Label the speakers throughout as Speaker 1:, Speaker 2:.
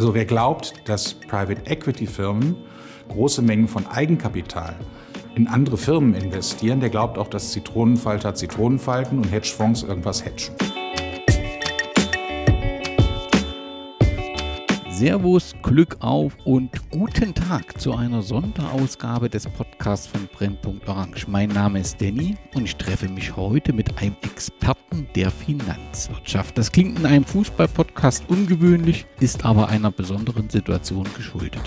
Speaker 1: Also wer glaubt, dass Private Equity Firmen große Mengen von Eigenkapital in andere Firmen investieren, der glaubt auch, dass Zitronenfalter Zitronenfalten und Hedgefonds irgendwas hedgen.
Speaker 2: Servus, Glück auf und guten Tag zu einer Sonderausgabe des Podcasts von Brennpunkt Orange. Mein Name ist Danny und ich treffe mich heute mit einem Experten der Finanzwirtschaft. Das klingt in einem Fußballpodcast ungewöhnlich, ist aber einer besonderen Situation geschuldet.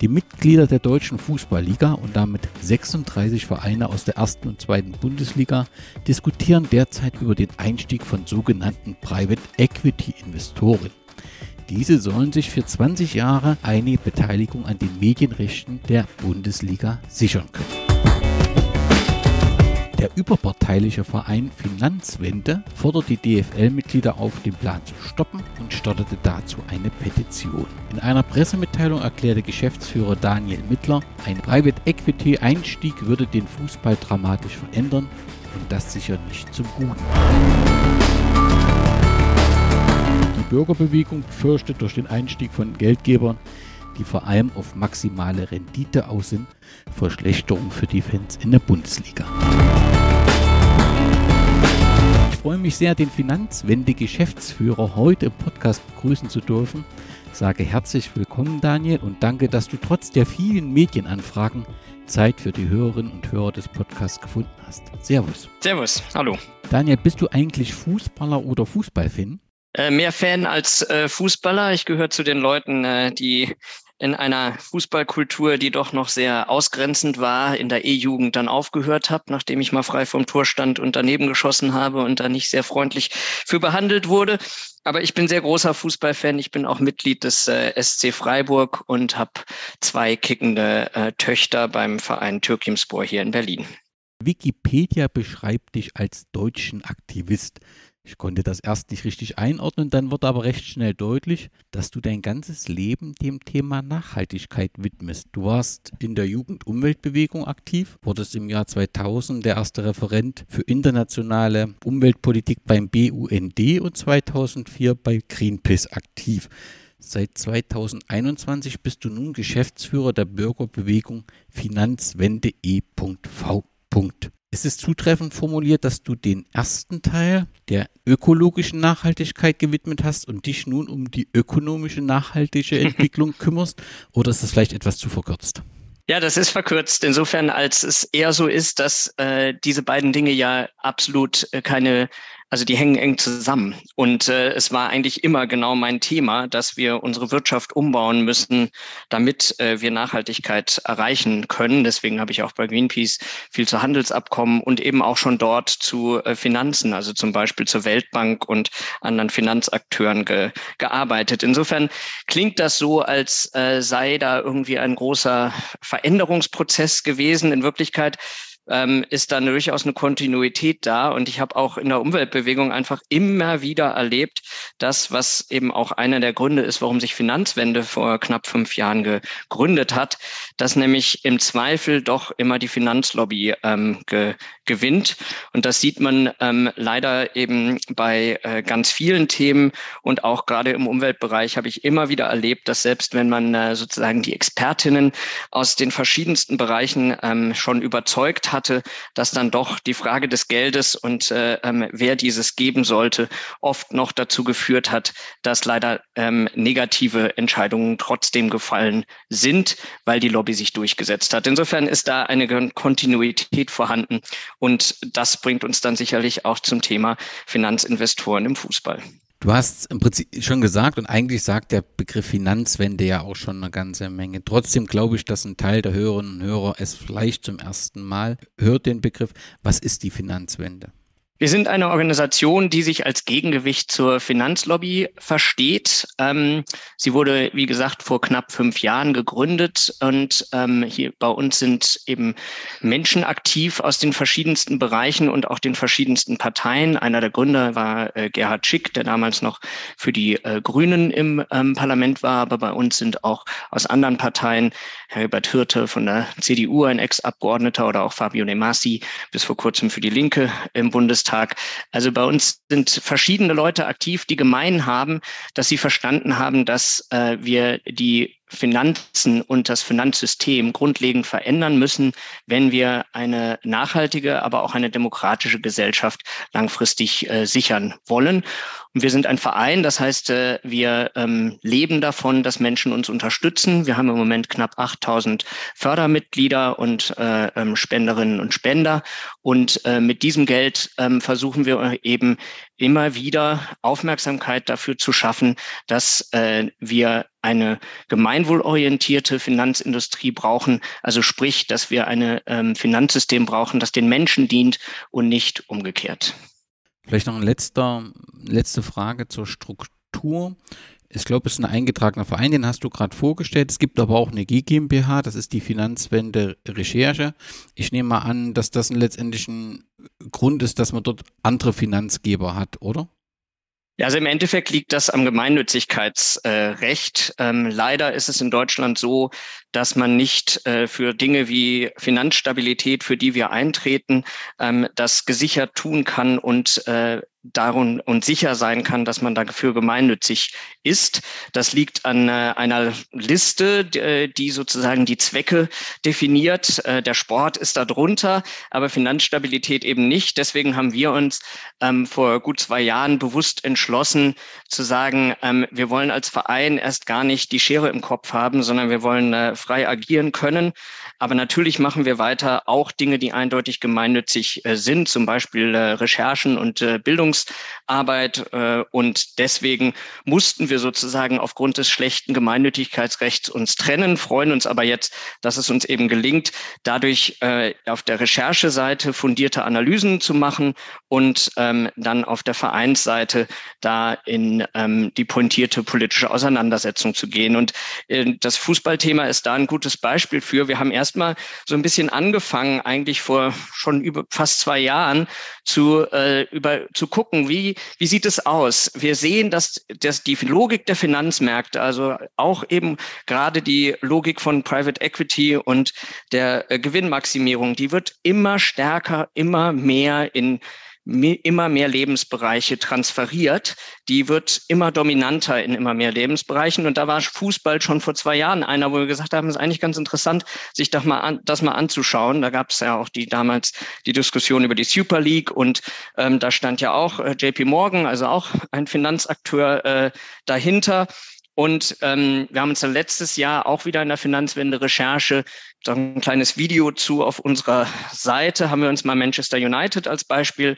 Speaker 2: Die Mitglieder der Deutschen Fußballliga und damit 36 Vereine aus der ersten und zweiten Bundesliga diskutieren derzeit über den Einstieg von sogenannten Private Equity Investoren. Diese sollen sich für 20 Jahre eine Beteiligung an den Medienrechten der Bundesliga sichern können. Der überparteiliche Verein Finanzwende fordert die DFL-Mitglieder auf, den Plan zu stoppen und startete dazu eine Petition. In einer Pressemitteilung erklärte Geschäftsführer Daniel Mittler, ein Private Equity Einstieg würde den Fußball dramatisch verändern und das sicher nicht zum Guten. Die Bürgerbewegung fürchtet durch den Einstieg von Geldgebern die vor allem auf maximale Rendite aus sind, Verschlechterung für die Fans in der Bundesliga freue mich sehr, den Finanzwende-Geschäftsführer heute im Podcast begrüßen zu dürfen. Sage herzlich willkommen, Daniel, und danke, dass du trotz der vielen Medienanfragen Zeit für die Hörerinnen und Hörer des Podcasts gefunden hast. Servus.
Speaker 3: Servus, hallo.
Speaker 2: Daniel, bist du eigentlich Fußballer oder Fußballfan?
Speaker 3: Äh, mehr Fan als äh, Fußballer. Ich gehöre zu den Leuten, äh, die in einer Fußballkultur, die doch noch sehr ausgrenzend war, in der E-Jugend dann aufgehört habe, nachdem ich mal frei vom Tor stand und daneben geschossen habe und da nicht sehr freundlich für behandelt wurde. Aber ich bin sehr großer Fußballfan. Ich bin auch Mitglied des äh, SC Freiburg und habe zwei kickende äh, Töchter beim Verein Türkimspor hier in Berlin.
Speaker 2: Wikipedia beschreibt dich als deutschen Aktivist. Ich konnte das erst nicht richtig einordnen, dann wird aber recht schnell deutlich, dass du dein ganzes Leben dem Thema Nachhaltigkeit widmest. Du warst in der Jugendumweltbewegung aktiv, wurdest im Jahr 2000 der erste Referent für internationale Umweltpolitik beim BUND und 2004 bei Greenpeace aktiv. Seit 2021 bist du nun Geschäftsführer der Bürgerbewegung Finanzwende E.V. Es ist zutreffend formuliert, dass du den ersten Teil der ökologischen Nachhaltigkeit gewidmet hast und dich nun um die ökonomische nachhaltige Entwicklung kümmerst? Oder ist das vielleicht etwas zu verkürzt?
Speaker 3: Ja, das ist verkürzt. Insofern, als es eher so ist, dass äh, diese beiden Dinge ja absolut äh, keine also die hängen eng zusammen. Und äh, es war eigentlich immer genau mein Thema, dass wir unsere Wirtschaft umbauen müssen, damit äh, wir Nachhaltigkeit erreichen können. Deswegen habe ich auch bei Greenpeace viel zu Handelsabkommen und eben auch schon dort zu äh, Finanzen, also zum Beispiel zur Weltbank und anderen Finanzakteuren ge gearbeitet. Insofern klingt das so, als äh, sei da irgendwie ein großer Veränderungsprozess gewesen. In Wirklichkeit ähm, ist dann durchaus eine Kontinuität da. Und ich habe auch in der Umweltbewegung einfach immer wieder erlebt, dass was eben auch einer der Gründe ist, warum sich Finanzwende vor knapp fünf Jahren gegründet hat, dass nämlich im Zweifel doch immer die Finanzlobby ähm, ge gewinnt. Und das sieht man ähm, leider eben bei äh, ganz vielen Themen und auch gerade im Umweltbereich habe ich immer wieder erlebt, dass selbst wenn man äh, sozusagen die Expertinnen aus den verschiedensten Bereichen ähm, schon überzeugt hat, hatte, dass dann doch die Frage des Geldes und äh, ähm, wer dieses geben sollte, oft noch dazu geführt hat, dass leider ähm, negative Entscheidungen trotzdem gefallen sind, weil die Lobby sich durchgesetzt hat. Insofern ist da eine Kontinuität vorhanden und das bringt uns dann sicherlich auch zum Thema Finanzinvestoren im Fußball.
Speaker 2: Du hast im Prinzip schon gesagt und eigentlich sagt der Begriff Finanzwende ja auch schon eine ganze Menge. Trotzdem glaube ich, dass ein Teil der Hörerinnen und Hörer es vielleicht zum ersten Mal hört den Begriff. Was ist die Finanzwende?
Speaker 3: Wir sind eine Organisation, die sich als Gegengewicht zur Finanzlobby versteht. Ähm, sie wurde, wie gesagt, vor knapp fünf Jahren gegründet und ähm, hier bei uns sind eben Menschen aktiv aus den verschiedensten Bereichen und auch den verschiedensten Parteien. Einer der Gründer war äh, Gerhard Schick, der damals noch für die äh, Grünen im ähm, Parlament war, aber bei uns sind auch aus anderen Parteien Herbert Hirte von der CDU, ein Ex-Abgeordneter oder auch Fabio De Masi bis vor kurzem für die Linke im Bundestag Bundestag. Also bei uns sind verschiedene Leute aktiv, die gemein haben, dass sie verstanden haben, dass äh, wir die Finanzen und das Finanzsystem grundlegend verändern müssen, wenn wir eine nachhaltige, aber auch eine demokratische Gesellschaft langfristig äh, sichern wollen. Und wir sind ein Verein, das heißt, äh, wir ähm, leben davon, dass Menschen uns unterstützen. Wir haben im Moment knapp 8000 Fördermitglieder und äh, ähm, Spenderinnen und Spender. Und äh, mit diesem Geld ähm, versuchen wir eben immer wieder Aufmerksamkeit dafür zu schaffen, dass äh, wir eine gemeinwohlorientierte Finanzindustrie brauchen. Also sprich, dass wir ein ähm, Finanzsystem brauchen, das den Menschen dient und nicht umgekehrt.
Speaker 2: Vielleicht noch eine letzter, letzte Frage zur Struktur. Ich glaube, es ist ein eingetragener Verein, den hast du gerade vorgestellt. Es gibt aber auch eine GmbH, das ist die Finanzwende Recherche. Ich nehme mal an, dass das letztendlich ein Grund ist, dass man dort andere hat, oder?
Speaker 3: Ja, also im Endeffekt liegt das am Gemeinnützigkeitsrecht. Äh, ähm, leider ist es in Deutschland so, dass man nicht äh, für Dinge wie Finanzstabilität, für die wir eintreten, ähm, das gesichert tun kann und äh, darum und sicher sein kann, dass man dafür gemeinnützig ist. Das liegt an äh, einer Liste, die, die, sozusagen die Zwecke definiert. Äh, der Sport ist darunter, aber Finanzstabilität eben nicht. Deswegen haben wir uns ähm, vor gut zwei Jahren bewusst entschlossen zu sagen, ähm, wir wollen als Verein erst gar nicht die Schere im Kopf haben, sondern wir wollen äh, frei agieren können. Aber natürlich machen wir weiter auch Dinge, die eindeutig gemeinnützig äh, sind, zum Beispiel äh, Recherchen und äh, Bildungsarbeit. Äh, und deswegen mussten wir sozusagen aufgrund des schlechten Gemeinnützigkeitsrechts uns trennen, freuen uns aber jetzt, dass es uns eben gelingt, dadurch äh, auf der Rechercheseite fundierte Analysen zu machen und ähm, dann auf der Vereinsseite da in ähm, die pointierte politische Auseinandersetzung zu gehen. Und äh, das Fußballthema ist da ein gutes Beispiel für. Wir haben erst erstmal so ein bisschen angefangen, eigentlich vor schon über fast zwei Jahren zu, äh, über, zu gucken, wie, wie sieht es aus? Wir sehen, dass, dass die Logik der Finanzmärkte, also auch eben gerade die Logik von Private Equity und der äh, Gewinnmaximierung, die wird immer stärker, immer mehr in immer mehr Lebensbereiche transferiert. Die wird immer dominanter in immer mehr Lebensbereichen. Und da war Fußball schon vor zwei Jahren einer, wo wir gesagt haben, es ist eigentlich ganz interessant, sich das mal, an, das mal anzuschauen. Da gab es ja auch die damals die Diskussion über die Super League und ähm, da stand ja auch äh, JP Morgan, also auch ein Finanzakteur äh, dahinter. Und ähm, wir haben uns dann letztes Jahr auch wieder in der Finanzwende-Recherche so ein kleines Video zu auf unserer Seite, haben wir uns mal Manchester United als Beispiel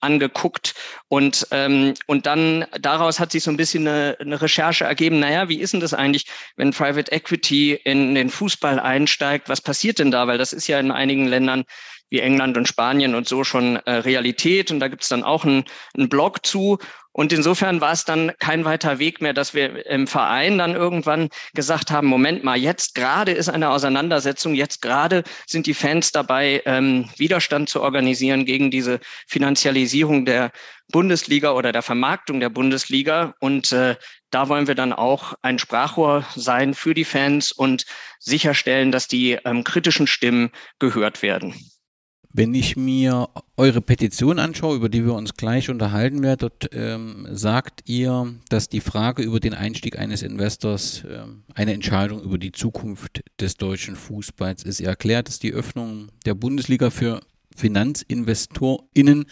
Speaker 3: angeguckt. Und, ähm, und dann daraus hat sich so ein bisschen eine, eine Recherche ergeben, naja, wie ist denn das eigentlich, wenn Private Equity in den Fußball einsteigt? Was passiert denn da? Weil das ist ja in einigen Ländern wie England und Spanien und so schon äh, Realität. Und da gibt es dann auch einen Blog zu. Und insofern war es dann kein weiter Weg mehr, dass wir im Verein dann irgendwann gesagt haben, Moment mal, jetzt gerade ist eine Auseinandersetzung, jetzt gerade sind die Fans dabei, ähm, Widerstand zu organisieren gegen diese Finanzialisierung der Bundesliga oder der Vermarktung der Bundesliga. Und äh, da wollen wir dann auch ein Sprachrohr sein für die Fans und sicherstellen, dass die ähm, kritischen Stimmen gehört werden.
Speaker 2: Wenn ich mir eure Petition anschaue, über die wir uns gleich unterhalten werden, dort ähm, sagt ihr, dass die Frage über den Einstieg eines Investors ähm, eine Entscheidung über die Zukunft des deutschen Fußballs ist. Ihr erklärt, dass die Öffnung der Bundesliga für FinanzinvestorInnen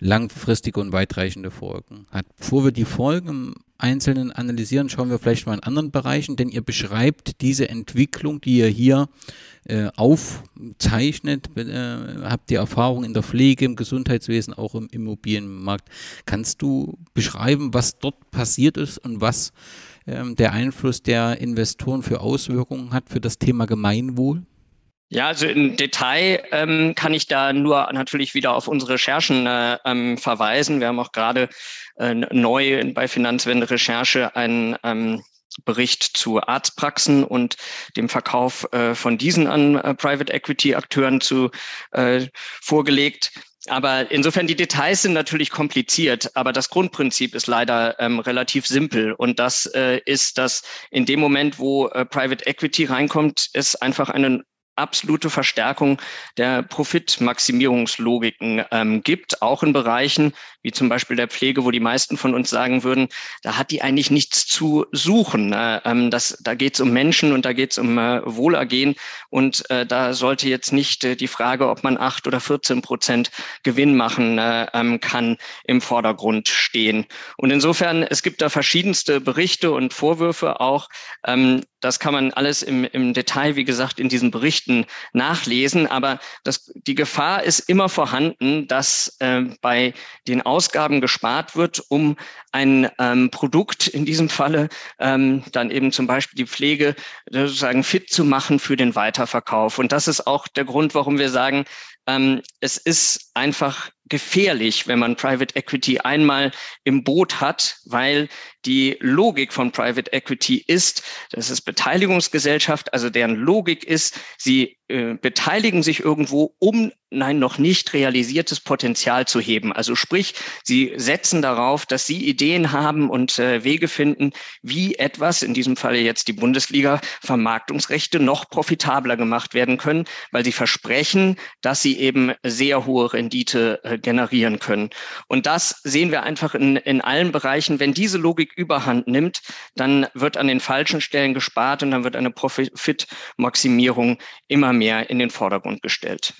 Speaker 2: langfristige und weitreichende Folgen hat. Bevor wir die Folgen Einzelnen analysieren, schauen wir vielleicht mal in anderen Bereichen, denn ihr beschreibt diese Entwicklung, die ihr hier äh, aufzeichnet, äh, habt ihr Erfahrung in der Pflege, im Gesundheitswesen, auch im Immobilienmarkt. Kannst du beschreiben, was dort passiert ist und was ähm, der Einfluss der Investoren für Auswirkungen hat für das Thema Gemeinwohl?
Speaker 3: Ja, also im Detail ähm, kann ich da nur natürlich wieder auf unsere Recherchen äh, ähm, verweisen. Wir haben auch gerade äh, neu bei Finanzwende Recherche einen ähm, Bericht zu Arztpraxen und dem Verkauf äh, von diesen an äh, Private Equity Akteuren zu äh, vorgelegt. Aber insofern die Details sind natürlich kompliziert, aber das Grundprinzip ist leider ähm, relativ simpel. Und das äh, ist, dass in dem Moment, wo äh, Private Equity reinkommt, es einfach eine absolute Verstärkung der Profitmaximierungslogiken ähm, gibt, auch in Bereichen wie zum Beispiel der Pflege, wo die meisten von uns sagen würden, da hat die eigentlich nichts zu suchen. Äh, das, da geht es um Menschen und da geht es um äh, Wohlergehen und äh, da sollte jetzt nicht äh, die Frage, ob man acht oder 14 Prozent Gewinn machen äh, ähm, kann, im Vordergrund stehen. Und insofern, es gibt da verschiedenste Berichte und Vorwürfe auch. Ähm, das kann man alles im, im Detail, wie gesagt, in diesen Berichten nachlesen. Aber das, die Gefahr ist immer vorhanden, dass äh, bei den Ausgaben gespart wird, um ein ähm, Produkt, in diesem Falle ähm, dann eben zum Beispiel die Pflege, sozusagen fit zu machen für den Weiterverkauf. Und das ist auch der Grund, warum wir sagen, ähm, es ist einfach gefährlich, wenn man Private Equity einmal im Boot hat, weil die Logik von Private Equity ist, das ist Beteiligungsgesellschaft, also deren Logik ist, sie äh, beteiligen sich irgendwo, um ein noch nicht realisiertes Potenzial zu heben. Also sprich, sie setzen darauf, dass sie Ideen haben und äh, Wege finden, wie etwas, in diesem Falle jetzt die Bundesliga, Vermarktungsrechte noch profitabler gemacht werden können, weil sie versprechen, dass sie eben sehr hohe Rendite äh, generieren können. Und das sehen wir einfach in, in allen Bereichen. Wenn diese Logik überhand nimmt, dann wird an den falschen Stellen gespart und dann wird eine Profitmaximierung immer mehr in den Vordergrund gestellt.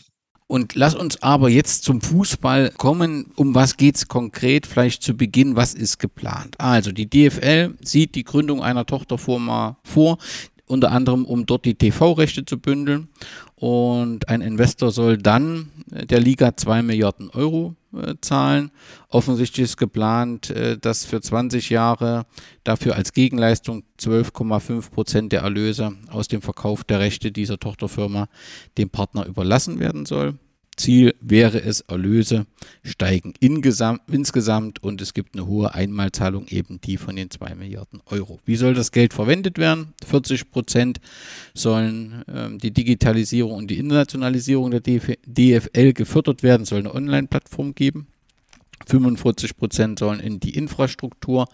Speaker 2: Und lass uns aber jetzt zum Fußball kommen. Um was geht es konkret? Vielleicht zu Beginn, was ist geplant? Also die DFL sieht die Gründung einer Tochterfirma vor, unter anderem um dort die TV-Rechte zu bündeln. Und ein Investor soll dann der Liga 2 Milliarden Euro äh, zahlen. Offensichtlich ist geplant, äh, dass für 20 Jahre dafür als Gegenleistung 12,5 Prozent der Erlöse aus dem Verkauf der Rechte dieser Tochterfirma dem Partner überlassen werden soll. Ziel wäre es, Erlöse steigen insgesamt und es gibt eine hohe Einmalzahlung, eben die von den 2 Milliarden Euro. Wie soll das Geld verwendet werden? 40 Prozent sollen ähm, die Digitalisierung und die Internationalisierung der DFL gefördert werden, soll eine Online-Plattform geben. 45 Prozent sollen in die Infrastruktur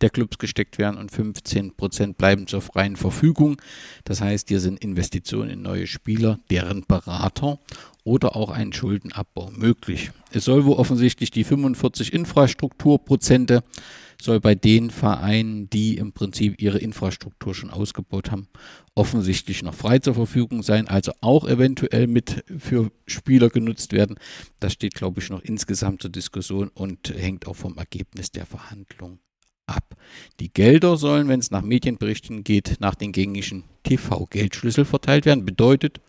Speaker 2: der Clubs gesteckt werden und 15 Prozent bleiben zur freien Verfügung. Das heißt, hier sind Investitionen in neue Spieler, deren Berater oder auch ein Schuldenabbau möglich. Es soll wohl offensichtlich die 45 Infrastrukturprozente soll bei den Vereinen, die im Prinzip ihre Infrastruktur schon ausgebaut haben, offensichtlich noch frei zur Verfügung sein, also auch eventuell mit für Spieler genutzt werden. Das steht, glaube ich, noch insgesamt zur Diskussion und hängt auch vom Ergebnis der Verhandlung ab. Die Gelder sollen, wenn es nach Medienberichten geht, nach den gängigen TV-Geldschlüssel verteilt werden. Bedeutet,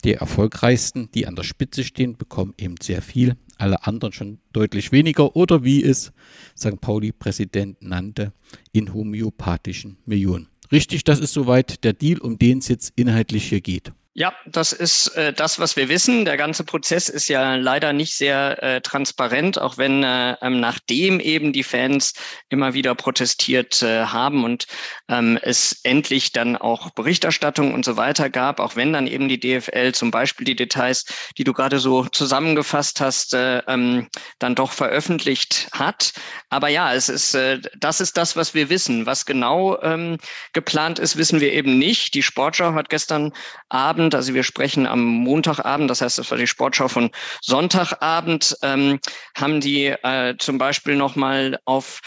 Speaker 2: die erfolgreichsten, die an der Spitze stehen, bekommen eben sehr viel, alle anderen schon deutlich weniger oder wie es St. Pauli-Präsident nannte, in homöopathischen Millionen. Richtig, das ist soweit der Deal, um den es jetzt inhaltlich hier geht.
Speaker 3: Ja, das ist äh, das, was wir wissen. Der ganze Prozess ist ja leider nicht sehr äh, transparent, auch wenn äh, ähm, nachdem eben die Fans immer wieder protestiert äh, haben und ähm, es endlich dann auch Berichterstattung und so weiter gab, auch wenn dann eben die DFL zum Beispiel die Details, die du gerade so zusammengefasst hast, äh, ähm, dann doch veröffentlicht hat. Aber ja, es ist äh, das ist das, was wir wissen. Was genau ähm, geplant ist, wissen wir eben nicht. Die Sportschau hat gestern Abend Abend, also wir sprechen am Montagabend, das heißt, das war die Sportschau von Sonntagabend, ähm, haben die äh, zum Beispiel nochmal auf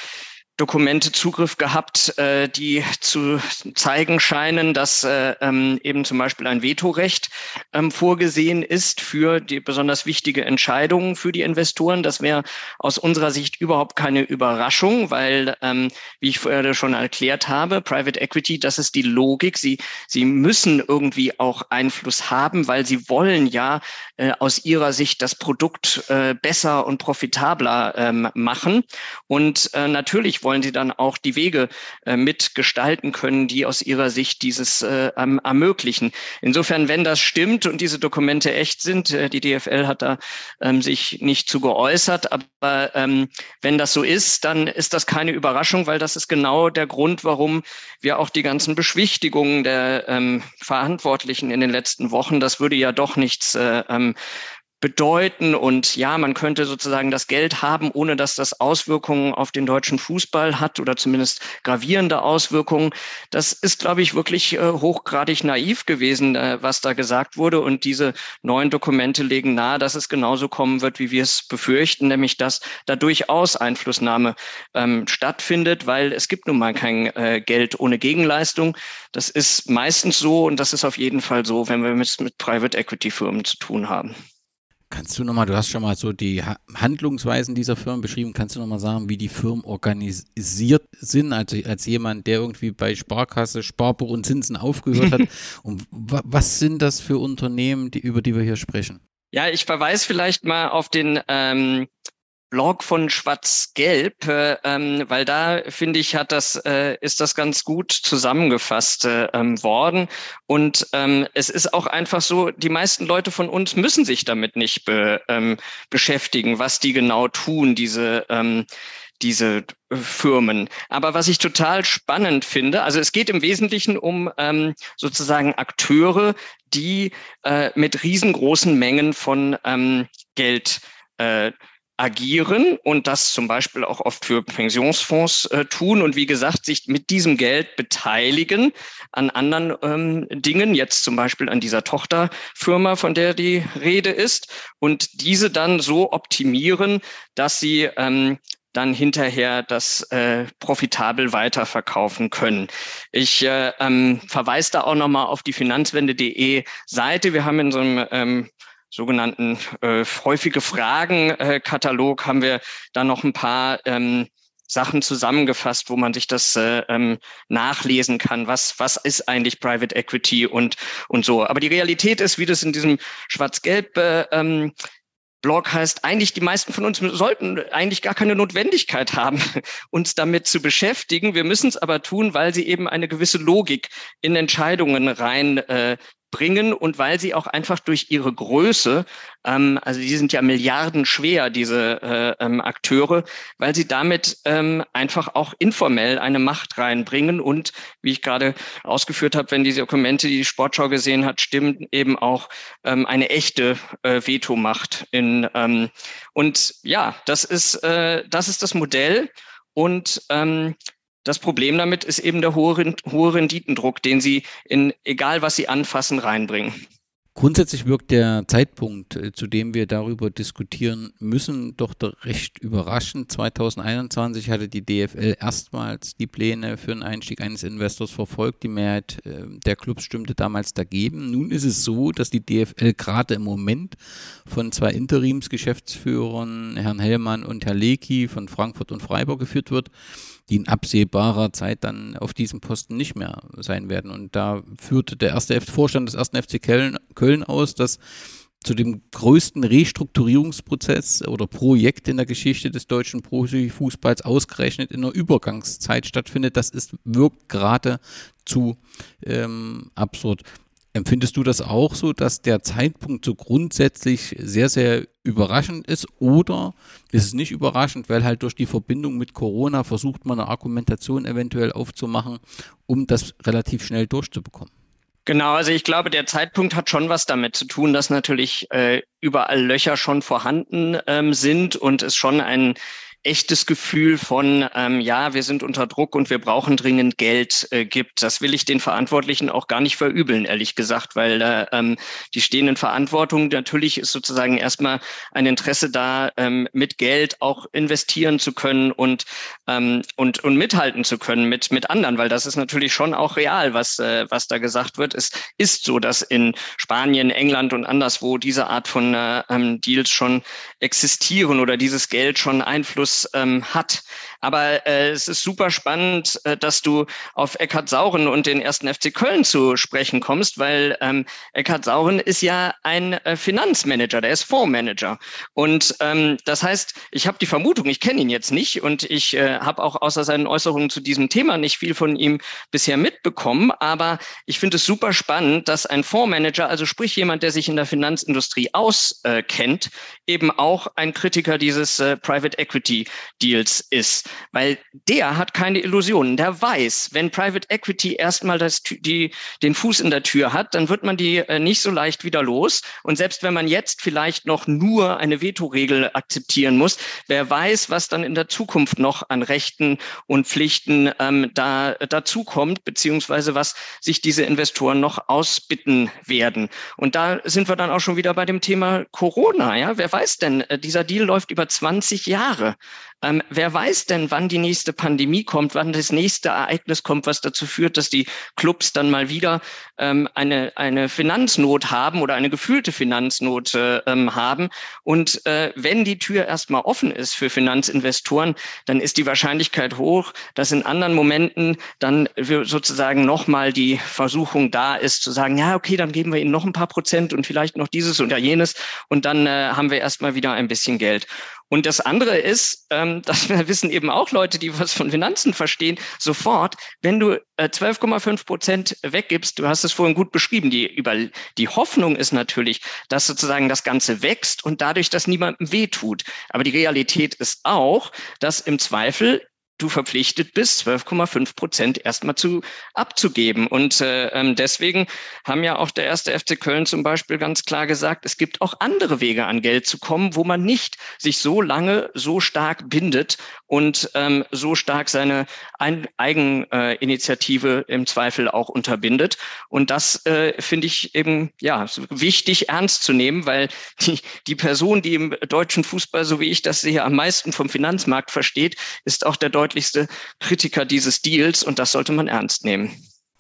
Speaker 3: Dokumente Zugriff gehabt, äh, die zu zeigen scheinen, dass äh, ähm, eben zum Beispiel ein Vetorecht ähm, vorgesehen ist für die besonders wichtige Entscheidungen für die Investoren. Das wäre aus unserer Sicht überhaupt keine Überraschung, weil, ähm, wie ich vorher schon erklärt habe, Private Equity, das ist die Logik. Sie, sie müssen irgendwie auch Einfluss haben, weil sie wollen ja äh, aus ihrer Sicht das Produkt äh, besser und profitabler ähm, machen. Und äh, natürlich wollen sie dann auch die Wege äh, mitgestalten können, die aus ihrer Sicht dieses äh, ermöglichen. Insofern, wenn das stimmt und diese Dokumente echt sind, äh, die DFL hat da ähm, sich nicht zu geäußert, aber ähm, wenn das so ist, dann ist das keine Überraschung, weil das ist genau der Grund, warum wir auch die ganzen Beschwichtigungen der ähm, Verantwortlichen in den letzten Wochen, das würde ja doch nichts äh, ähm, bedeuten und ja, man könnte sozusagen das Geld haben, ohne dass das Auswirkungen auf den deutschen Fußball hat oder zumindest gravierende Auswirkungen. Das ist, glaube ich, wirklich äh, hochgradig naiv gewesen, äh, was da gesagt wurde. Und diese neuen Dokumente legen nahe, dass es genauso kommen wird, wie wir es befürchten, nämlich dass da durchaus Einflussnahme ähm, stattfindet, weil es gibt nun mal kein äh, Geld ohne Gegenleistung. Das ist meistens so und das ist auf jeden Fall so, wenn wir mit, mit Private Equity Firmen zu tun haben.
Speaker 2: Kannst du nochmal, du hast schon mal so die Handlungsweisen dieser Firmen beschrieben, kannst du nochmal sagen, wie die Firmen organisiert sind, also als jemand, der irgendwie bei Sparkasse, Sparbuch und Zinsen aufgehört hat. und was sind das für Unternehmen, die, über die wir hier sprechen?
Speaker 3: Ja, ich verweise vielleicht mal auf den ähm, Blog von Schwarz-Gelb, äh, ähm, weil da finde ich, hat das, äh, ist das ganz gut zusammengefasst äh, ähm, worden. Und ähm, es ist auch einfach so, die meisten Leute von uns müssen sich damit nicht be, ähm, beschäftigen, was die genau tun, diese, ähm, diese Firmen. Aber was ich total spannend finde, also es geht im Wesentlichen um ähm, sozusagen Akteure, die äh, mit riesengroßen Mengen von ähm, Geld äh, agieren und das zum Beispiel auch oft für Pensionsfonds äh, tun und wie gesagt, sich mit diesem Geld beteiligen an anderen ähm, Dingen, jetzt zum Beispiel an dieser Tochterfirma, von der die Rede ist, und diese dann so optimieren, dass sie ähm, dann hinterher das äh, profitabel weiterverkaufen können. Ich äh, ähm, verweise da auch nochmal auf die finanzwende.de Seite. Wir haben in so einem ähm, sogenannten äh, häufige Fragen-Katalog haben wir da noch ein paar ähm, Sachen zusammengefasst, wo man sich das äh, ähm, nachlesen kann. Was, was ist eigentlich Private Equity und, und so. Aber die Realität ist, wie das in diesem schwarz-gelb äh, ähm, Blog heißt, eigentlich die meisten von uns sollten eigentlich gar keine Notwendigkeit haben, uns damit zu beschäftigen. Wir müssen es aber tun, weil sie eben eine gewisse Logik in Entscheidungen rein äh, bringen und weil sie auch einfach durch ihre Größe, ähm, also die sind ja Milliarden schwer, diese äh, ähm, Akteure, weil sie damit ähm, einfach auch informell eine Macht reinbringen und, wie ich gerade ausgeführt habe, wenn diese Dokumente, die die Sportschau gesehen hat, stimmen, eben auch ähm, eine echte äh, Vetomacht. In, ähm, und ja, das ist, äh, das ist das Modell. Und ähm, das Problem damit ist eben der hohe, hohe Renditendruck, den sie in egal was sie anfassen reinbringen.
Speaker 2: Grundsätzlich wirkt der Zeitpunkt, äh, zu dem wir darüber diskutieren müssen, doch recht überraschend. 2021 hatte die DFL erstmals die Pläne für einen Einstieg eines Investors verfolgt. Die Mehrheit äh, der Clubs stimmte damals dagegen. Nun ist es so, dass die DFL gerade im Moment von zwei Interimsgeschäftsführern, Herrn Hellmann und Herr Lecky von Frankfurt und Freiburg geführt wird die in absehbarer Zeit dann auf diesem Posten nicht mehr sein werden. Und da führte der erste Vorstand des ersten FC Köln, Köln aus, dass zu dem größten Restrukturierungsprozess oder Projekt in der Geschichte des deutschen Profifußballs ausgerechnet in einer Übergangszeit stattfindet. Das ist, wirkt gerade zu ähm, absurd. Empfindest du das auch so, dass der Zeitpunkt so grundsätzlich sehr, sehr überraschend ist? Oder ist es nicht überraschend, weil halt durch die Verbindung mit Corona versucht man eine Argumentation eventuell aufzumachen, um das relativ schnell durchzubekommen?
Speaker 3: Genau, also ich glaube, der Zeitpunkt hat schon was damit zu tun, dass natürlich äh, überall Löcher schon vorhanden ähm, sind und es schon ein echtes Gefühl von, ähm, ja, wir sind unter Druck und wir brauchen dringend Geld äh, gibt. Das will ich den Verantwortlichen auch gar nicht verübeln, ehrlich gesagt, weil äh, ähm, die stehenden Verantwortung natürlich ist sozusagen erstmal ein Interesse da, ähm, mit Geld auch investieren zu können und, ähm, und, und mithalten zu können mit, mit anderen, weil das ist natürlich schon auch real, was, äh, was da gesagt wird. Es ist so, dass in Spanien, England und anderswo diese Art von äh, ähm, Deals schon existieren oder dieses Geld schon Einfluss ähm, hat. Aber äh, es ist super spannend, äh, dass du auf Eckhard Sauren und den ersten FC Köln zu sprechen kommst, weil ähm, Eckhard Sauren ist ja ein äh, Finanzmanager, der ist Fondsmanager. Und ähm, das heißt, ich habe die Vermutung, ich kenne ihn jetzt nicht und ich äh, habe auch außer seinen Äußerungen zu diesem Thema nicht viel von ihm bisher mitbekommen. Aber ich finde es super spannend, dass ein Fondsmanager, also sprich jemand, der sich in der Finanzindustrie auskennt, eben auch ein Kritiker dieses äh, Private Equity Equity Deals ist, weil der hat keine Illusionen. Der weiß, wenn Private Equity erstmal das, die, den Fuß in der Tür hat, dann wird man die äh, nicht so leicht wieder los. Und selbst wenn man jetzt vielleicht noch nur eine Vetoregel akzeptieren muss, wer weiß, was dann in der Zukunft noch an Rechten und Pflichten ähm, da dazukommt, beziehungsweise was sich diese Investoren noch ausbitten werden. Und da sind wir dann auch schon wieder bei dem Thema Corona. Ja, wer weiß denn, äh, dieser Deal läuft über 20 Jahre. Ähm, wer weiß denn, wann die nächste Pandemie kommt, wann das nächste Ereignis kommt, was dazu führt, dass die Clubs dann mal wieder ähm, eine, eine Finanznot haben oder eine gefühlte Finanznot äh, ähm, haben. Und äh, wenn die Tür erstmal offen ist für Finanzinvestoren, dann ist die Wahrscheinlichkeit hoch, dass in anderen Momenten dann sozusagen nochmal die Versuchung da ist, zu sagen, ja, okay, dann geben wir ihnen noch ein paar Prozent und vielleicht noch dieses oder jenes und dann äh, haben wir erstmal wieder ein bisschen Geld. Und das andere ist, ähm, das wissen eben auch Leute, die was von Finanzen verstehen, sofort, wenn du äh, 12,5 Prozent weggibst, du hast es vorhin gut beschrieben, die, über, die Hoffnung ist natürlich, dass sozusagen das Ganze wächst und dadurch, dass niemandem wehtut. Aber die Realität ist auch, dass im Zweifel du verpflichtet bist, 12,5 Prozent erstmal zu abzugeben. Und äh, ähm, deswegen haben ja auch der erste FC Köln zum Beispiel ganz klar gesagt, es gibt auch andere Wege an Geld zu kommen, wo man nicht sich so lange so stark bindet und ähm, so stark seine Ein Eigeninitiative äh, im Zweifel auch unterbindet. Und das äh, finde ich eben ja wichtig ernst zu nehmen, weil die, die Person, die im deutschen Fußball, so wie ich das sehe, am meisten vom Finanzmarkt versteht, ist auch der deutsche deutlichste Kritiker dieses Deals und das sollte man ernst nehmen.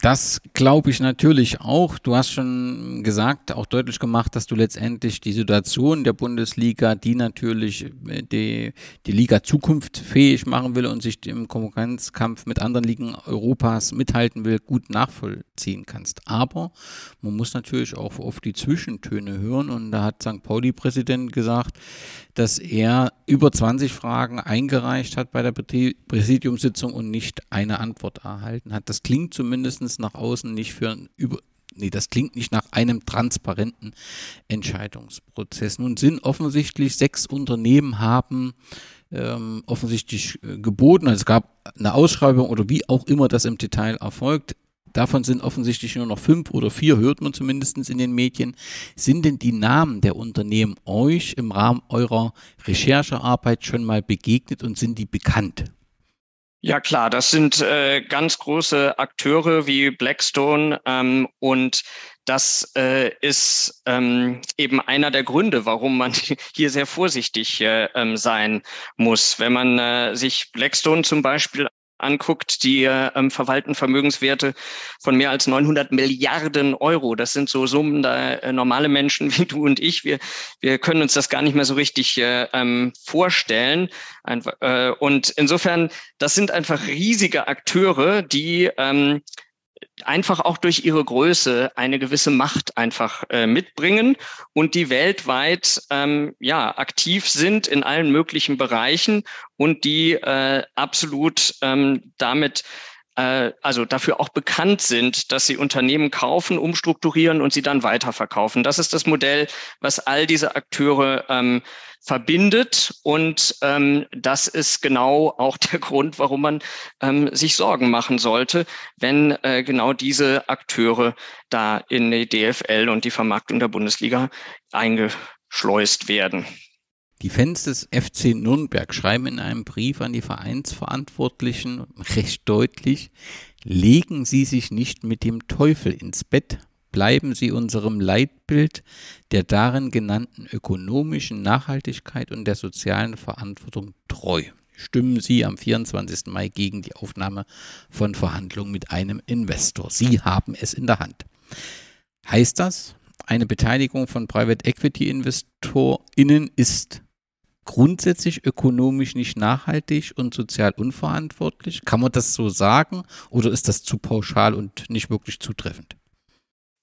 Speaker 2: Das glaube ich natürlich auch. Du hast schon gesagt, auch deutlich gemacht, dass du letztendlich die Situation der Bundesliga, die natürlich äh, die, die Liga zukunftsfähig machen will und sich im Konkurrenzkampf mit anderen Ligen Europas mithalten will, gut nachvollziehen kannst. Aber man muss natürlich auch auf die Zwischentöne hören und da hat St. Pauli-Präsident gesagt, dass er über 20 Fragen eingereicht hat bei der Präsidiumssitzung und nicht eine Antwort erhalten hat. Das klingt zumindest meistens nach außen nicht für ein über nee, das klingt nicht nach einem transparenten Entscheidungsprozess. Nun sind offensichtlich sechs Unternehmen haben ähm, offensichtlich äh, geboten. Also es gab eine Ausschreibung oder wie auch immer das im Detail erfolgt. Davon sind offensichtlich nur noch fünf oder vier, hört man zumindest in den Medien. Sind denn die Namen der Unternehmen euch im Rahmen eurer Recherchearbeit schon mal begegnet und sind die bekannt?
Speaker 3: Ja klar, das sind äh, ganz große Akteure wie Blackstone ähm, und das äh, ist ähm, eben einer der Gründe, warum man hier sehr vorsichtig äh, ähm, sein muss. Wenn man äh, sich Blackstone zum Beispiel anguckt, die ähm, verwalten Vermögenswerte von mehr als 900 Milliarden Euro. Das sind so Summen, da äh, normale Menschen wie du und ich, wir, wir können uns das gar nicht mehr so richtig äh, ähm, vorstellen. Einfach, äh, und insofern, das sind einfach riesige Akteure, die ähm, einfach auch durch ihre Größe eine gewisse Macht einfach äh, mitbringen und die weltweit ähm, ja aktiv sind in allen möglichen Bereichen und die äh, absolut ähm, damit also dafür auch bekannt sind, dass sie Unternehmen kaufen, umstrukturieren und sie dann weiterverkaufen. Das ist das Modell, was all diese Akteure ähm, verbindet. Und ähm, das ist genau auch der Grund, warum man ähm, sich Sorgen machen sollte, wenn äh, genau diese Akteure da in die DFL und die Vermarktung der Bundesliga eingeschleust werden.
Speaker 2: Die Fans des FC Nürnberg schreiben in einem Brief an die Vereinsverantwortlichen recht deutlich, legen Sie sich nicht mit dem Teufel ins Bett, bleiben Sie unserem Leitbild der darin genannten ökonomischen Nachhaltigkeit und der sozialen Verantwortung treu. Stimmen Sie am 24. Mai gegen die Aufnahme von Verhandlungen mit einem Investor. Sie haben es in der Hand. Heißt das, eine Beteiligung von Private Equity InvestorInnen ist grundsätzlich ökonomisch nicht nachhaltig und sozial unverantwortlich? Kann man das so sagen oder ist das zu pauschal und nicht wirklich zutreffend?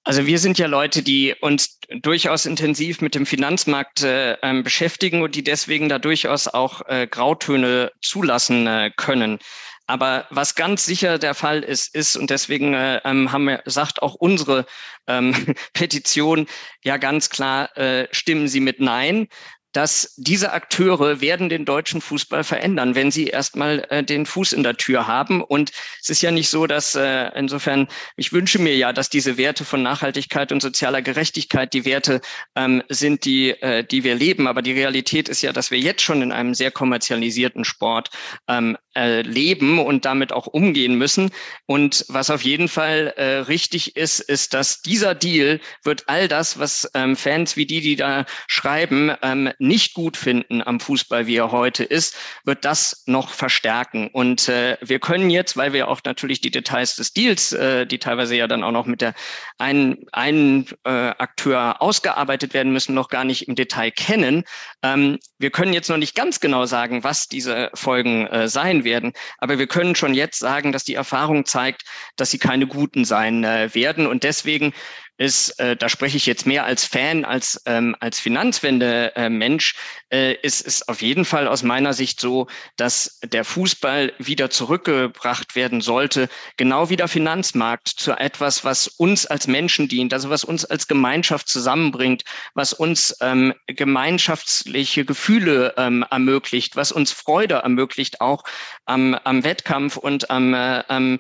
Speaker 3: Also wir sind ja Leute, die uns durchaus intensiv mit dem Finanzmarkt äh, ähm, beschäftigen und die deswegen da durchaus auch äh, Grautöne zulassen äh, können. Aber was ganz sicher der Fall ist, ist, und deswegen äh, ähm, haben wir, sagt auch unsere ähm, Petition ja ganz klar, äh, stimmen Sie mit Nein. Dass diese Akteure werden den deutschen Fußball verändern, wenn sie erstmal äh, den Fuß in der Tür haben. Und es ist ja nicht so, dass äh, insofern, ich wünsche mir ja, dass diese Werte von Nachhaltigkeit und sozialer Gerechtigkeit die Werte ähm, sind, die, äh, die wir leben. Aber die Realität ist ja, dass wir jetzt schon in einem sehr kommerzialisierten Sport ähm, äh, leben und damit auch umgehen müssen. Und was auf jeden Fall äh, richtig ist, ist, dass dieser Deal wird all das, was ähm, Fans wie die, die da schreiben, ähm, nicht gut finden am Fußball, wie er heute ist, wird das noch verstärken. Und äh, wir können jetzt, weil wir auch natürlich die Details des Deals, äh, die teilweise ja dann auch noch mit der einen, einen äh, Akteur ausgearbeitet werden müssen, noch gar nicht im Detail kennen. Ähm, wir können jetzt noch nicht ganz genau sagen, was diese Folgen äh, sein werden, aber wir können schon jetzt sagen, dass die Erfahrung zeigt, dass sie keine guten sein äh, werden. Und deswegen ist, äh, da spreche ich jetzt mehr als Fan, als, ähm, als Finanzwende-Mensch, äh, ist es auf jeden Fall aus meiner Sicht so, dass der Fußball wieder zurückgebracht werden sollte, genau wie der Finanzmarkt, zu etwas, was uns als Menschen dient, also was uns als Gemeinschaft zusammenbringt, was uns ähm, gemeinschaftliche Gefühle ähm, ermöglicht, was uns Freude ermöglicht, auch am, am Wettkampf und am, äh, am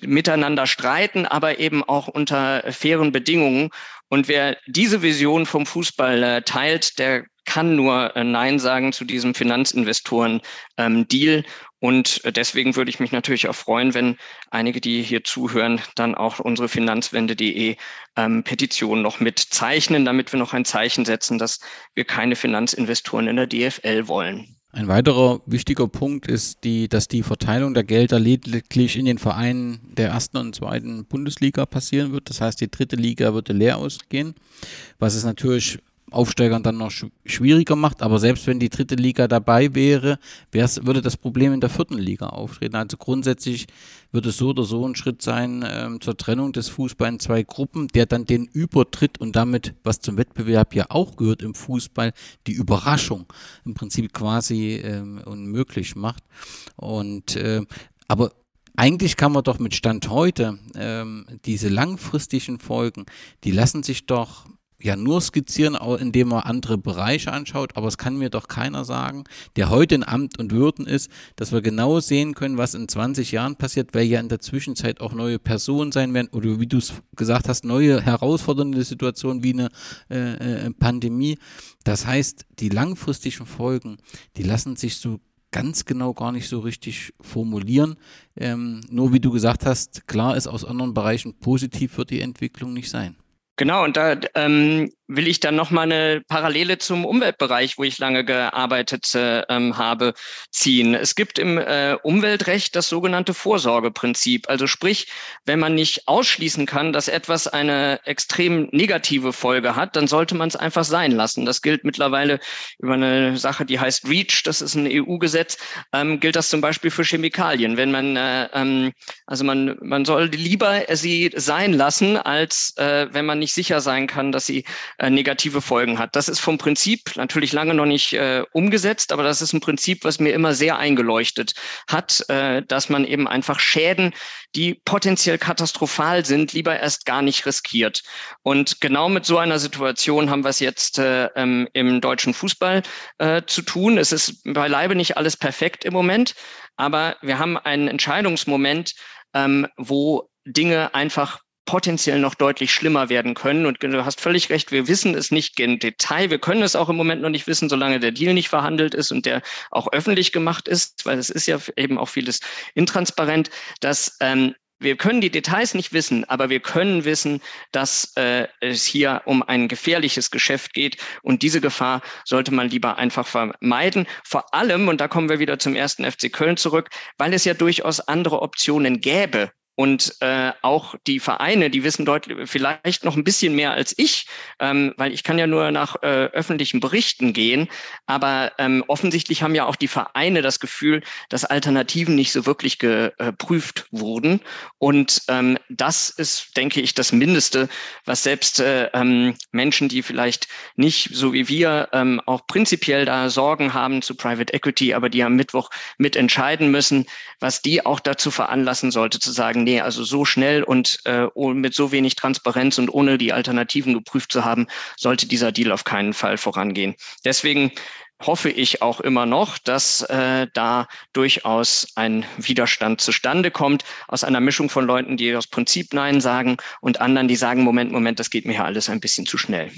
Speaker 3: miteinander streiten, aber eben auch unter fairen Bedingungen. Und wer diese Vision vom Fußball äh, teilt, der kann nur äh, Nein sagen zu diesem Finanzinvestoren-Deal. Ähm, und deswegen würde ich mich natürlich auch freuen, wenn einige, die hier zuhören, dann auch unsere Finanzwende.de ähm, Petition noch mitzeichnen, damit wir noch ein Zeichen setzen, dass wir keine Finanzinvestoren in der DFL wollen.
Speaker 2: Ein weiterer wichtiger Punkt ist, die, dass die Verteilung der Gelder lediglich in den Vereinen der ersten und zweiten Bundesliga passieren wird. Das heißt, die dritte Liga würde leer ausgehen, was es natürlich Aufsteigern dann noch schwieriger macht. Aber selbst wenn die dritte Liga dabei wäre, würde das Problem in der vierten Liga auftreten. Also grundsätzlich würde es so oder so ein Schritt sein ähm, zur Trennung des Fußballs in zwei Gruppen, der dann den Übertritt und damit, was zum Wettbewerb ja auch gehört im Fußball, die Überraschung im Prinzip quasi ähm, unmöglich macht. Und äh, aber eigentlich kann man doch mit Stand heute ähm, diese langfristigen Folgen, die lassen sich doch ja nur skizzieren, indem man andere Bereiche anschaut, aber es kann mir doch keiner sagen, der heute in Amt und Würden ist, dass wir genau sehen können, was in 20 Jahren passiert, weil ja in der Zwischenzeit auch neue Personen sein werden oder wie du es gesagt hast, neue herausfordernde Situationen wie eine äh, äh, Pandemie. Das heißt, die langfristigen Folgen, die lassen sich so ganz genau gar nicht so richtig formulieren. Ähm, nur wie du gesagt hast, klar ist aus anderen Bereichen positiv wird die Entwicklung nicht sein.
Speaker 3: Genau, und da ähm, will ich dann nochmal eine Parallele zum Umweltbereich, wo ich lange gearbeitet äh, ähm, habe, ziehen. Es gibt im äh, Umweltrecht das sogenannte Vorsorgeprinzip. Also sprich, wenn man nicht ausschließen kann, dass etwas eine extrem negative Folge hat, dann sollte man es einfach sein lassen. Das gilt mittlerweile über eine Sache, die heißt REACH, das ist ein EU-Gesetz, ähm, gilt das zum Beispiel für Chemikalien. Wenn man, äh, ähm, also man, man soll lieber sie sein lassen, als äh, wenn man nicht sicher sein kann, dass sie äh, negative Folgen hat. Das ist vom Prinzip natürlich lange noch nicht äh, umgesetzt, aber das ist ein Prinzip, was mir immer sehr eingeleuchtet hat, äh, dass man eben einfach Schäden, die potenziell katastrophal sind, lieber erst gar nicht riskiert. Und genau mit so einer Situation haben wir es jetzt äh, ähm, im deutschen Fußball äh, zu tun. Es ist beileibe nicht alles perfekt im Moment, aber wir haben einen Entscheidungsmoment, ähm, wo Dinge einfach potenziell noch deutlich schlimmer werden können. Und du hast völlig recht, wir wissen es nicht im Detail. Wir können es auch im Moment noch nicht wissen, solange der Deal nicht verhandelt ist und der auch öffentlich gemacht ist, weil es ist ja eben auch vieles intransparent, dass ähm, wir können die Details nicht wissen, aber wir können wissen, dass äh, es hier um ein gefährliches Geschäft geht und diese Gefahr sollte man lieber einfach vermeiden. Vor allem, und da kommen wir wieder zum ersten FC Köln zurück, weil es ja durchaus andere Optionen gäbe, und äh, auch die Vereine, die wissen deutlich, vielleicht noch ein bisschen mehr als ich, ähm, weil ich kann ja nur nach äh, öffentlichen Berichten gehen. Aber ähm, offensichtlich haben ja auch die Vereine das Gefühl, dass Alternativen nicht so wirklich geprüft wurden. Und ähm, das ist, denke ich, das Mindeste, was selbst äh, ähm, Menschen, die vielleicht nicht so wie wir ähm, auch prinzipiell da Sorgen haben zu Private Equity, aber die am Mittwoch mitentscheiden müssen, was die auch dazu veranlassen sollte, zu sagen, sagen, nee, also so schnell und äh, mit so wenig Transparenz und ohne die Alternativen geprüft zu haben, sollte dieser Deal auf keinen Fall vorangehen. Deswegen hoffe ich auch immer noch, dass äh, da durchaus ein Widerstand zustande kommt aus einer Mischung von Leuten, die aus Prinzip Nein sagen und anderen, die sagen, Moment, Moment, das geht mir hier alles ein bisschen zu schnell.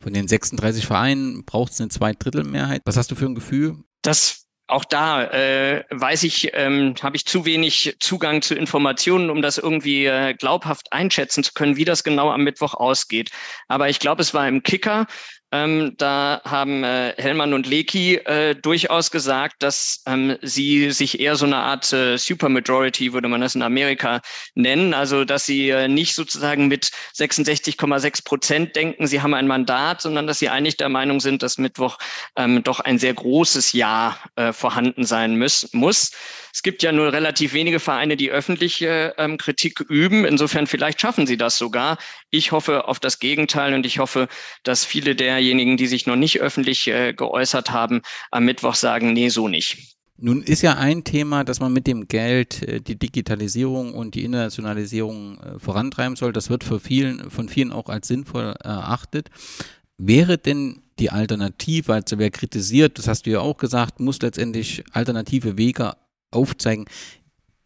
Speaker 2: Von den 36 Vereinen braucht es eine Zweidrittelmehrheit. Was hast du für ein Gefühl?
Speaker 3: Das auch da äh, weiß ich, ähm, habe ich zu wenig Zugang zu Informationen, um das irgendwie äh, glaubhaft einschätzen zu können, wie das genau am Mittwoch ausgeht. Aber ich glaube, es war im Kicker, ähm, da haben äh, Hellmann und Leki äh, durchaus gesagt, dass ähm, sie sich eher so eine Art äh, Supermajority, würde man das in Amerika nennen, also dass sie äh, nicht sozusagen mit 66,6 Prozent denken, sie haben ein Mandat, sondern dass sie eigentlich der Meinung sind, dass Mittwoch ähm, doch ein sehr großes Ja äh, vorhanden sein muss. muss. Es gibt ja nur relativ wenige Vereine, die öffentliche ähm, Kritik üben. Insofern vielleicht schaffen sie das sogar. Ich hoffe auf das Gegenteil und ich hoffe, dass viele derjenigen, die sich noch nicht öffentlich äh, geäußert haben, am Mittwoch sagen, nee, so nicht.
Speaker 2: Nun ist ja ein Thema, dass man mit dem Geld äh, die Digitalisierung und die Internationalisierung äh, vorantreiben soll. Das wird für vielen, von vielen auch als sinnvoll erachtet. Wäre denn die Alternative, also wer kritisiert, das hast du ja auch gesagt, muss letztendlich alternative Wege aufzeigen,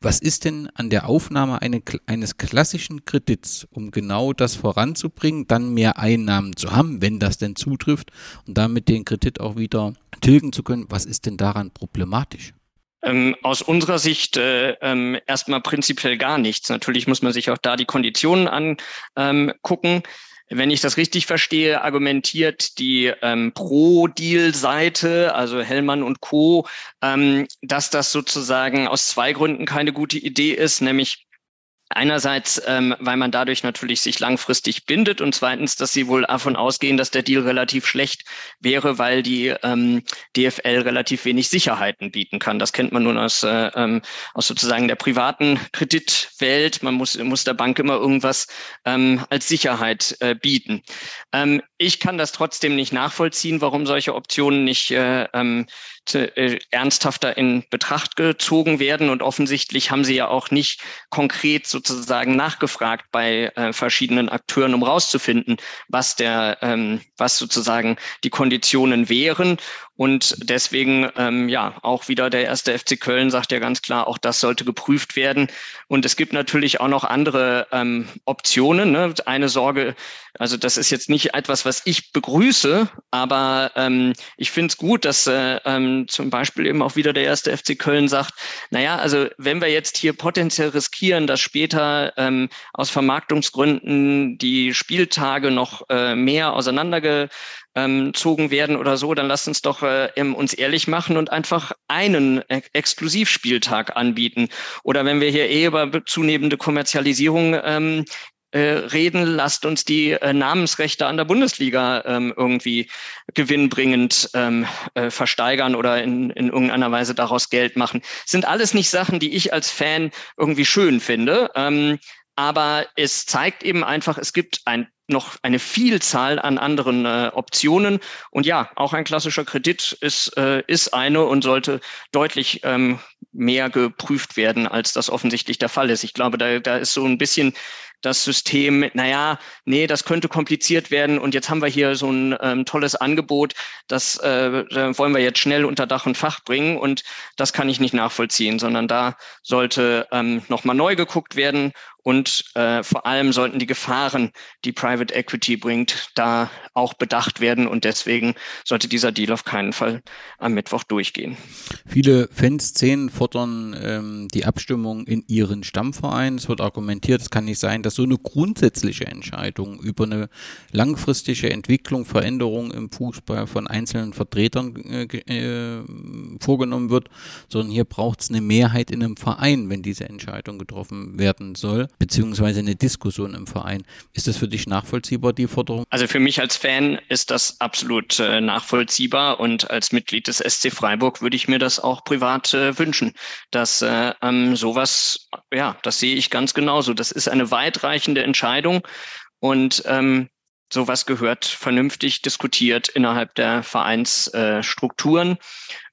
Speaker 2: was ist denn an der Aufnahme eine, eines klassischen Kredits, um genau das voranzubringen, dann mehr Einnahmen zu haben, wenn das denn zutrifft und damit den Kredit auch wieder tilgen zu können? Was ist denn daran problematisch?
Speaker 3: Ähm, aus unserer Sicht äh, ähm, erstmal prinzipiell gar nichts. Natürlich muss man sich auch da die Konditionen angucken. Wenn ich das richtig verstehe, argumentiert die ähm, Pro-Deal-Seite, also Hellmann und Co., ähm, dass das sozusagen aus zwei Gründen keine gute Idee ist, nämlich Einerseits, ähm, weil man dadurch natürlich sich langfristig bindet und zweitens, dass sie wohl davon ausgehen, dass der Deal relativ schlecht wäre, weil die ähm, DFL relativ wenig Sicherheiten bieten kann. Das kennt man nun aus, äh, ähm, aus sozusagen der privaten Kreditwelt. Man muss, muss der Bank immer irgendwas ähm, als Sicherheit äh, bieten. Ähm, ich kann das trotzdem nicht nachvollziehen, warum solche Optionen nicht äh, ähm, äh, ernsthafter in Betracht gezogen werden. Und offensichtlich haben sie ja auch nicht konkret sozusagen nachgefragt bei äh, verschiedenen Akteuren, um rauszufinden, was der, ähm, was sozusagen die Konditionen wären. Und deswegen, ähm, ja, auch wieder der erste FC Köln sagt ja ganz klar, auch das sollte geprüft werden. Und es gibt natürlich auch noch andere ähm, Optionen. Ne? Eine Sorge, also das ist jetzt nicht etwas, was ich begrüße, aber ähm, ich finde es gut, dass äh, ähm, zum Beispiel eben auch wieder der erste FC Köln sagt, naja, also wenn wir jetzt hier potenziell riskieren, dass später ähm, aus Vermarktungsgründen die Spieltage noch äh, mehr auseinanderge ähm, zogen werden oder so, dann lasst uns doch äh, uns ehrlich machen und einfach einen Ex Exklusivspieltag anbieten. Oder wenn wir hier eh über zunehmende Kommerzialisierung ähm, äh, reden, lasst uns die äh, Namensrechte an der Bundesliga ähm, irgendwie gewinnbringend ähm, äh, versteigern oder in, in irgendeiner Weise daraus Geld machen. sind alles nicht Sachen, die ich als Fan irgendwie schön finde. Ähm, aber es zeigt eben einfach, es gibt ein noch eine Vielzahl an anderen äh, Optionen. Und ja, auch ein klassischer Kredit ist, äh, ist eine und sollte deutlich ähm, mehr geprüft werden, als das offensichtlich der Fall ist. Ich glaube, da, da ist so ein bisschen das System, naja, nee, das könnte kompliziert werden und jetzt haben wir hier so ein ähm, tolles Angebot, das äh, wollen wir jetzt schnell unter Dach und Fach bringen und das kann ich nicht nachvollziehen, sondern da sollte ähm, nochmal neu geguckt werden und äh, vor allem sollten die Gefahren, die Private Equity bringt, da auch bedacht werden. Und deswegen sollte dieser Deal auf keinen Fall am Mittwoch durchgehen.
Speaker 2: Viele Fanszenen fordern ähm, die Abstimmung in ihren Stammverein. Es wird argumentiert, es kann nicht sein, dass so eine grundsätzliche Entscheidung über eine langfristige Entwicklung, Veränderung im Fußball von einzelnen Vertretern äh, äh, vorgenommen wird, sondern hier braucht es eine Mehrheit in einem Verein, wenn diese Entscheidung getroffen werden soll beziehungsweise eine Diskussion im Verein. Ist das für dich nachvollziehbar, die Forderung?
Speaker 3: Also für mich als Fan ist das absolut äh, nachvollziehbar und als Mitglied des SC Freiburg würde ich mir das auch privat äh, wünschen, dass äh, ähm, sowas, ja, das sehe ich ganz genauso. Das ist eine weitreichende Entscheidung und ähm, sowas gehört vernünftig diskutiert innerhalb der Vereinsstrukturen.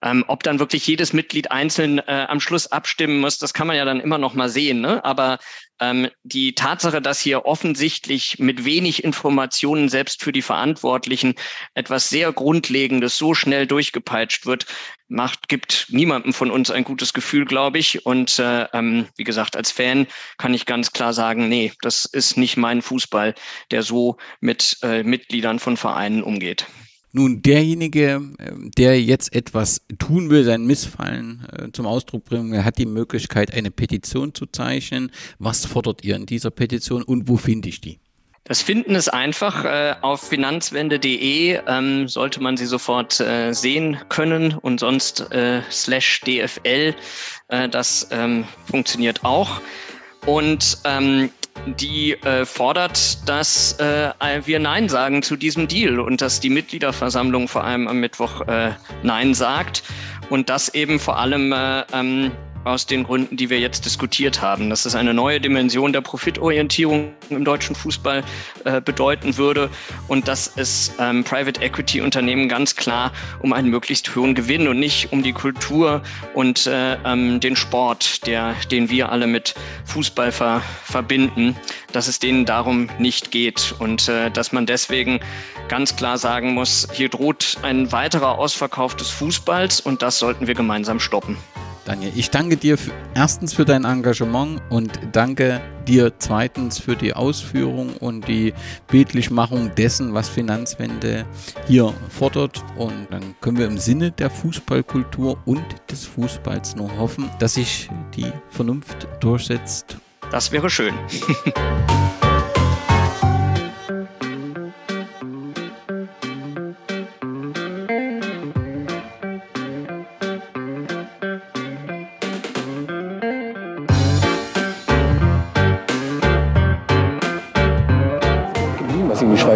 Speaker 3: Ähm, ob dann wirklich jedes Mitglied einzeln äh, am Schluss abstimmen muss, das kann man ja dann immer noch mal sehen. Ne? Aber ähm, die Tatsache, dass hier offensichtlich mit wenig Informationen selbst für die Verantwortlichen etwas sehr Grundlegendes so schnell durchgepeitscht wird, macht, gibt niemandem von uns ein gutes Gefühl, glaube ich. Und äh, ähm, wie gesagt, als Fan kann ich ganz klar sagen, nee, das ist nicht mein Fußball, der so mit äh, Mitgliedern von Vereinen umgeht.
Speaker 2: Nun, derjenige, ähm, der jetzt etwas tun will, sein Missfallen äh, zum Ausdruck bringen, hat die Möglichkeit, eine Petition zu zeichnen. Was fordert ihr in dieser Petition und wo finde ich die?
Speaker 3: Das Finden ist einfach. Äh, auf finanzwende.de ähm, sollte man sie sofort äh, sehen können und sonst äh, slash DFL. Äh, das ähm, funktioniert auch. Und ähm, die äh, fordert, dass äh, wir Nein sagen zu diesem Deal und dass die Mitgliederversammlung vor allem am Mittwoch äh, Nein sagt und das eben vor allem äh, ähm, aus den Gründen, die wir jetzt diskutiert haben, dass es eine neue Dimension der Profitorientierung im deutschen Fußball äh, bedeuten würde und dass es ähm, Private Equity Unternehmen ganz klar um einen möglichst hohen Gewinn und nicht um die Kultur und äh, ähm, den Sport, der, den wir alle mit Fußball ver verbinden, dass es denen darum nicht geht und äh, dass man deswegen ganz klar sagen muss, hier droht ein weiterer Ausverkauf des Fußballs und das sollten wir gemeinsam stoppen.
Speaker 2: Daniel, ich danke dir erstens für dein Engagement und danke dir zweitens für die Ausführung und die Bildlichmachung dessen, was Finanzwende hier fordert. Und dann können wir im Sinne der Fußballkultur und des Fußballs nur hoffen, dass sich die Vernunft durchsetzt.
Speaker 3: Das wäre schön.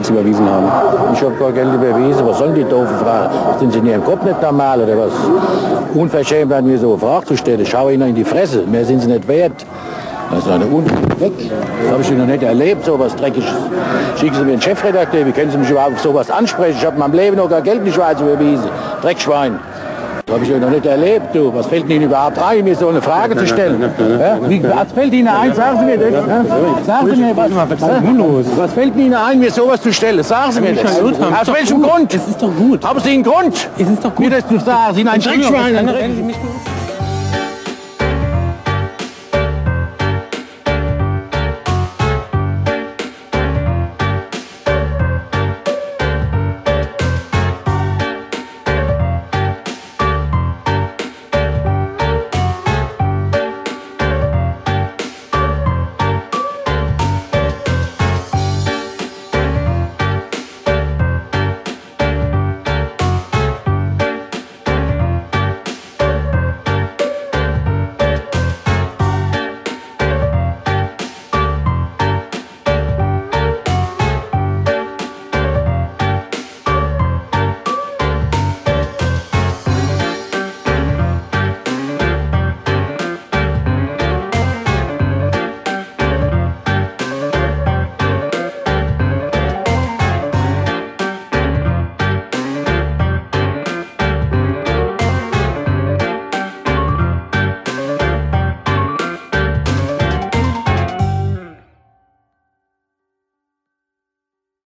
Speaker 4: Schweiz überwiesen haben. Ich habe gar Geld überwiesen. Was sollen die doofen Fragen? Sind sie in ihrem Kopf nicht normal oder was? Unverschämt an mir so eine Frage zu stellen. Schau ihnen in die Fresse. Mehr sind sie nicht wert. Das ist eine Un weg. Das habe ich noch nicht erlebt, so was Dreckiges. Schicken Sie mir einen Chefredakteur, wie können Sie mich überhaupt auf sowas ansprechen? Ich habe in meinem Leben noch gar Geld die Schweiz überwiesen. Dreckschwein. Das habe ich noch nicht erlebt, du. Was fällt Ihnen überhaupt ein, mir so eine Frage zu stellen? Ja? Wie, was fällt Ihnen ein? Sagen Sie mir das. Sagen Sie mir, was, was fällt Ihnen ein, mir sowas zu stellen? Sagen Sie mir das. Aus welchem Grund?
Speaker 5: Es ist doch gut.
Speaker 4: Haben Sie einen Grund,
Speaker 5: Es ist doch gut.
Speaker 4: mir das zu sagen? Sie sind ein Trickschwein.